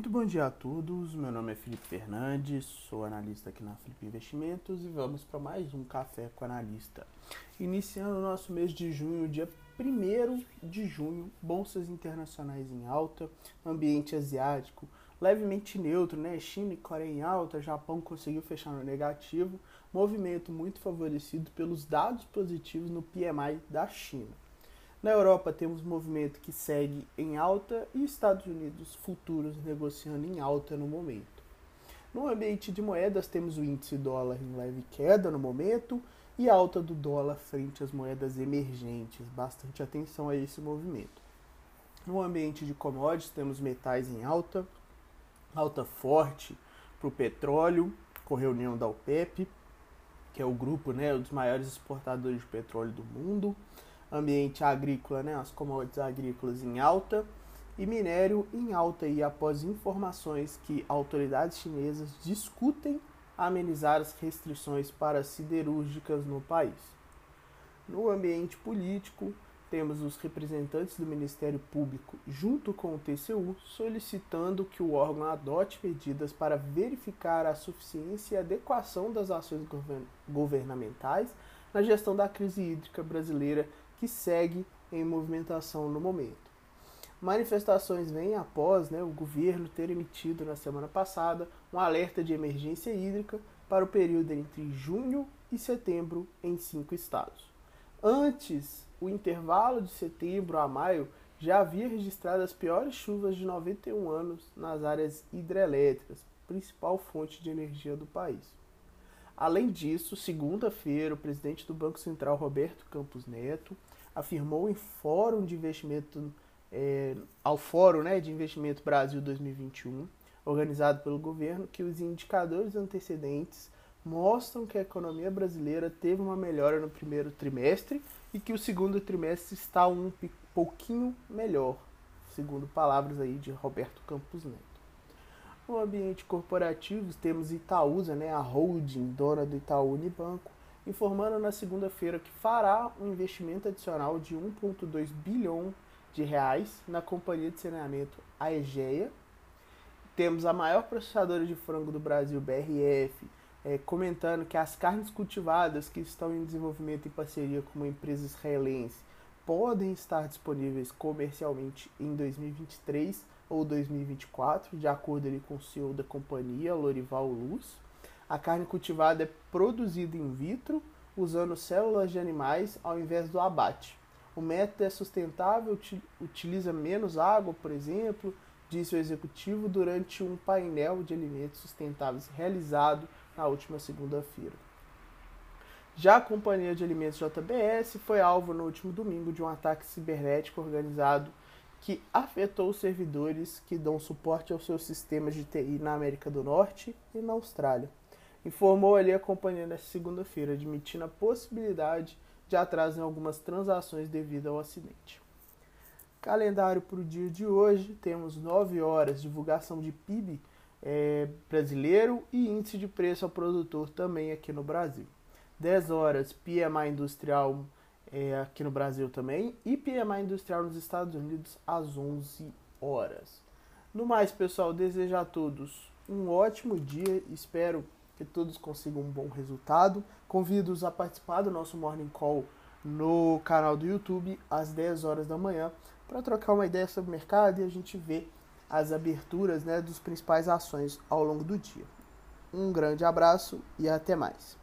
Muito bom dia a todos. Meu nome é Felipe Fernandes, sou analista aqui na Felipe Investimentos e vamos para mais um Café com Analista. Iniciando o nosso mês de junho, dia 1 de junho, bolsas internacionais em alta, ambiente asiático levemente neutro, né? China e Coreia em alta, Japão conseguiu fechar no negativo, movimento muito favorecido pelos dados positivos no PMI da China. Na Europa temos movimento que segue em alta e Estados Unidos futuros negociando em alta no momento. No ambiente de moedas temos o índice dólar em leve queda no momento e alta do dólar frente às moedas emergentes. Bastante atenção a esse movimento. No ambiente de commodities temos metais em alta, alta forte para o petróleo, com reunião da OPEP, que é o grupo né, dos maiores exportadores de petróleo do mundo ambiente agrícola, né, as commodities agrícolas em alta e minério em alta e após informações que autoridades chinesas discutem amenizar as restrições para siderúrgicas no país. No ambiente político, temos os representantes do Ministério Público, junto com o TCU, solicitando que o órgão adote medidas para verificar a suficiência e adequação das ações governamentais na gestão da crise hídrica brasileira que segue em movimentação no momento. Manifestações vêm após né, o governo ter emitido na semana passada um alerta de emergência hídrica para o período entre junho e setembro em cinco estados. Antes, o intervalo de setembro a maio já havia registrado as piores chuvas de 91 anos nas áreas hidrelétricas, principal fonte de energia do país. Além disso, segunda-feira, o presidente do Banco Central, Roberto Campos Neto, afirmou em Fórum de Investimento, é, ao Fórum né, de Investimento Brasil 2021, organizado pelo governo, que os indicadores antecedentes mostram que a economia brasileira teve uma melhora no primeiro trimestre e que o segundo trimestre está um pouquinho melhor, segundo palavras aí de Roberto Campos Neto. No ambiente corporativo, temos Itaúsa, né, a holding dona do Itaú Unibanco, informando na segunda-feira que fará um investimento adicional de 1,2 bilhão de reais na companhia de saneamento Aegea. Temos a maior processadora de frango do Brasil, BRF, é, comentando que as carnes cultivadas que estão em desenvolvimento em parceria com uma empresa israelense podem estar disponíveis comercialmente em 2023 ou 2024, de acordo ali com o CEO da companhia, Lorival Luz. A carne cultivada é produzida in vitro, usando células de animais ao invés do abate. O método é sustentável, utiliza menos água, por exemplo, disse o executivo durante um painel de alimentos sustentáveis realizado na última segunda-feira. Já a Companhia de Alimentos JBS foi alvo no último domingo de um ataque cibernético organizado que afetou os servidores que dão suporte aos seus sistemas de TI na América do Norte e na Austrália. Informou ali a companhia nesta segunda-feira, admitindo a possibilidade de atraso em algumas transações devido ao acidente. Calendário para o dia de hoje: temos 9 horas, divulgação de PIB é, brasileiro e índice de preço ao produtor também aqui no Brasil. 10 horas, PMI industrial é, aqui no Brasil também, e PMI industrial nos Estados Unidos às 11 horas. No mais, pessoal, desejo a todos um ótimo dia, espero que todos consigam um bom resultado. Convido-os a participar do nosso Morning Call no canal do YouTube às 10 horas da manhã para trocar uma ideia sobre o mercado e a gente ver as aberturas né, dos principais ações ao longo do dia. Um grande abraço e até mais.